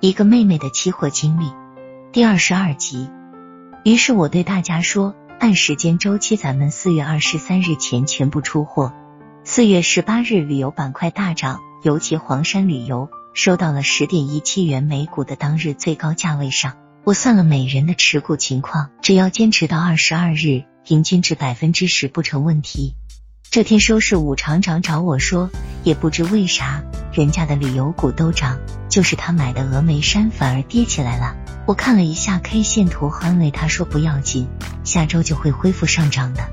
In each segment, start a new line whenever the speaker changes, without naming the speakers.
一个妹妹的期货经历第二十二集。于是我对大家说，按时间周期，咱们四月二十三日前全部出货。四月十八日旅游板块大涨，尤其黄山旅游收到了十点一七元每股的当日最高价位上。我算了每人的持股情况，只要坚持到二十二日，平均值百分之十不成问题。这天收市，武厂长找我说，也不知为啥，人家的旅游股都涨，就是他买的峨眉山反而跌起来了。我看了一下 K 线图，安慰他说不要紧，下周就会恢复上涨的。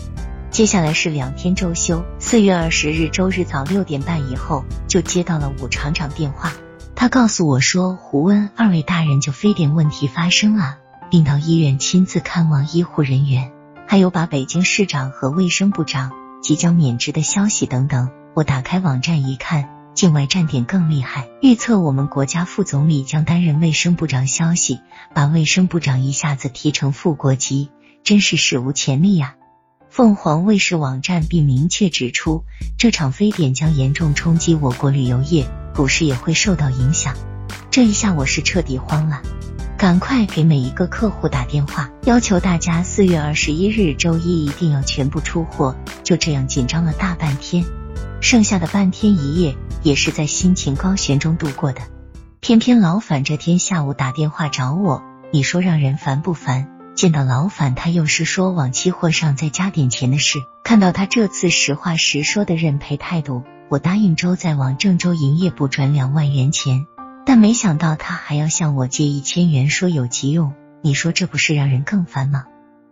接下来是两天周休，四月二十日周日早六点半以后，就接到了武厂长电话，他告诉我说，胡温二位大人就非典问题发生了，并到医院亲自看望医护人员，还有把北京市长和卫生部长。即将免职的消息等等，我打开网站一看，境外站点更厉害，预测我们国家副总理将担任卫生部长消息，把卫生部长一下子提成副国级，真是史无前例呀！凤凰卫视网站并明确指出，这场非典将严重冲击我国旅游业，股市也会受到影响。这一下我是彻底慌了。赶快给每一个客户打电话，要求大家四月二十一日周一一定要全部出货。就这样紧张了大半天，剩下的半天一夜也是在心情高悬中度过的。偏偏老反这天下午打电话找我，你说让人烦不烦？见到老反，他又是说往期货上再加点钱的事。看到他这次实话实说的认赔态度，我答应周再往郑州营业部转两万元钱。但没想到他还要向我借一千元，说有急用。你说这不是让人更烦吗？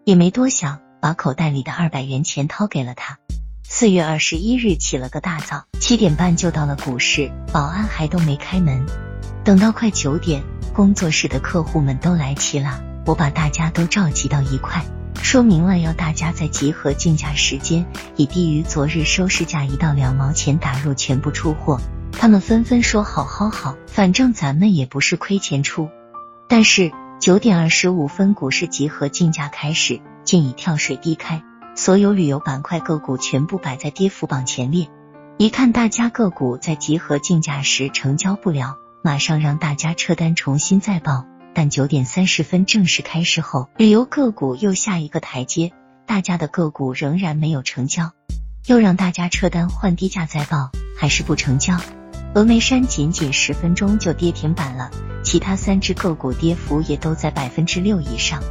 也没多想，把口袋里的二百元钱掏给了他。四月二十一日起了个大早，七点半就到了股市，保安还都没开门。等到快九点，工作室的客户们都来齐了，我把大家都召集到一块，说明了要大家在集合竞价时间以低于昨日收市价一到两毛钱打入，全部出货。他们纷纷说：“好好好，反正咱们也不是亏钱出。”但是九点二十五分，股市集合竞价开始，竟已跳水低开，所有旅游板块个股全部摆在跌幅榜前列。一看大家个股在集合竞价时成交不了，马上让大家撤单重新再报。但九点三十分正式开市后，旅游个股又下一个台阶，大家的个股仍然没有成交，又让大家撤单换低价再报，还是不成交。峨眉山仅仅十分钟就跌停板了，其他三只个股跌幅也都在百分之六以上。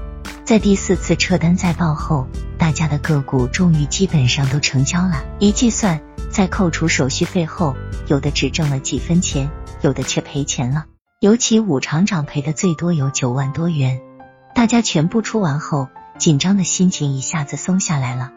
在第四次撤单再报后，大家的个股终于基本上都成交了。一计算，在扣除手续费后，有的只挣了几分钱，有的却赔钱了。尤其武厂长赔的最多有九万多元。大家全部出完后，紧张的心情一下子松下来了。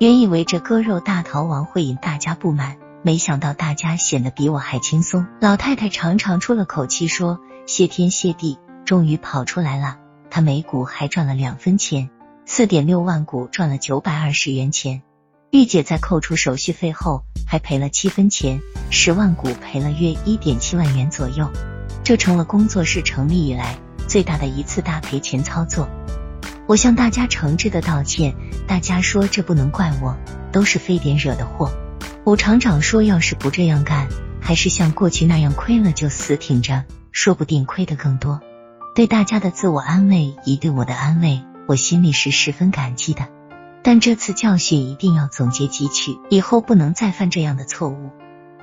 原以为这割肉大逃亡会引大家不满。没想到大家显得比我还轻松。老太太长长出了口气，说：“谢天谢地，终于跑出来了。他每股还赚了两分钱，四点六万股赚了九百二十元钱。玉姐在扣除手续费后还赔了七分钱，十万股赔了约一点七万元左右。这成了工作室成立以来最大的一次大赔钱操作。我向大家诚挚的道歉。大家说这不能怪我，都是非典惹的祸。”武厂长说：“要是不这样干，还是像过去那样亏了就死挺着，说不定亏得更多。”对大家的自我安慰，以及对我的安慰，我心里是十分感激的。但这次教训一定要总结汲取，以后不能再犯这样的错误。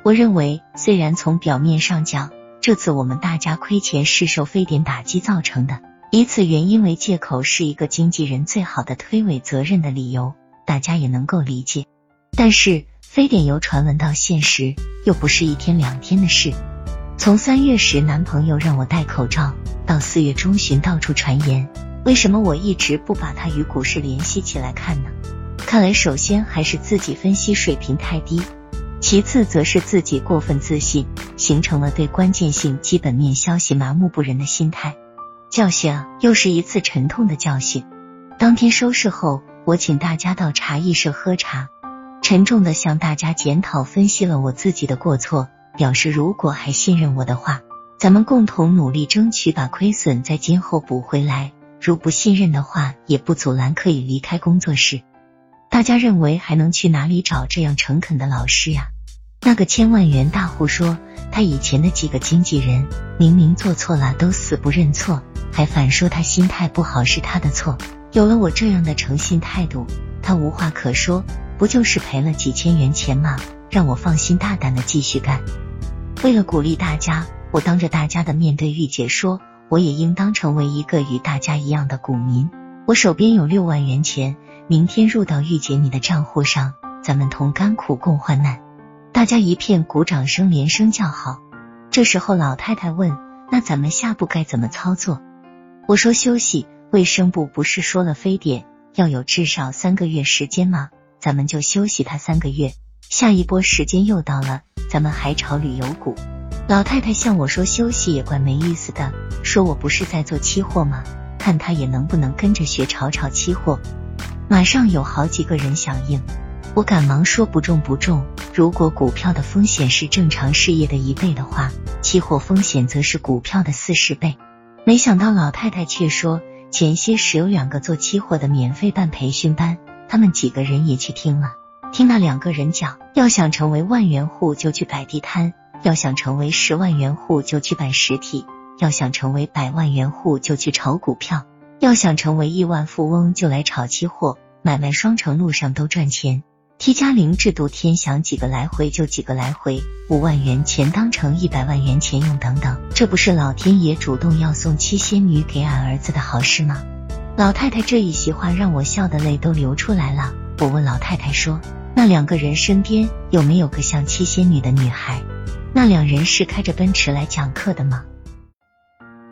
我认为，虽然从表面上讲，这次我们大家亏钱是受非典打击造成的，以此原因为借口是一个经纪人最好的推诿责任的理由，大家也能够理解。但是。非典由传闻到现实，又不是一天两天的事。从三月时男朋友让我戴口罩，到四月中旬到处传言，为什么我一直不把它与股市联系起来看呢？看来首先还是自己分析水平太低，其次则是自己过分自信，形成了对关键性基本面消息麻木不仁的心态。教训啊，又是一次沉痛的教训。当天收市后，我请大家到茶艺社喝茶。沉重的向大家检讨分析了我自己的过错，表示如果还信任我的话，咱们共同努力争取把亏损在今后补回来；如不信任的话，也不阻拦可以离开工作室。大家认为还能去哪里找这样诚恳的老师呀？那个千万元大户说，他以前的几个经纪人明明做错了都死不认错，还反说他心态不好是他的错。有了我这样的诚信态度，他无话可说，不就是赔了几千元钱吗？让我放心大胆的继续干。为了鼓励大家，我当着大家的面对玉姐说，我也应当成为一个与大家一样的股民。我手边有六万元钱，明天入到玉姐你的账户上，咱们同甘苦共患难。大家一片鼓掌声，连声叫好。这时候老太太问：“那咱们下步该怎么操作？”我说：“休息。卫生部不是说了，非典要有至少三个月时间吗？咱们就休息他三个月。下一波时间又到了，咱们还炒旅游股。”老太太向我说：“休息也怪没意思的，说我不是在做期货吗？看她也能不能跟着学炒炒期货。”马上有好几个人响应。我赶忙说不中不中。如果股票的风险是正常事业的一倍的话，期货风险则是股票的四十倍。没想到老太太却说，前些时有两个做期货的免费办培训班，他们几个人也去听了。听那两个人讲，要想成为万元户就去摆地摊，要想成为十万元户就去摆实体，要想成为百万元户就去炒股票，要想成为亿万富翁就来炒期货，买卖双城路上都赚钱。T 加零制度，天想几个来回就几个来回，五万元钱当成一百万元钱用，等等，这不是老天爷主动要送七仙女给俺儿子的好事吗？老太太这一席话让我笑的泪都流出来了。我问老太太说：“那两个人身边有没有个像七仙女的女孩？那两人是开着奔驰来讲课的吗？”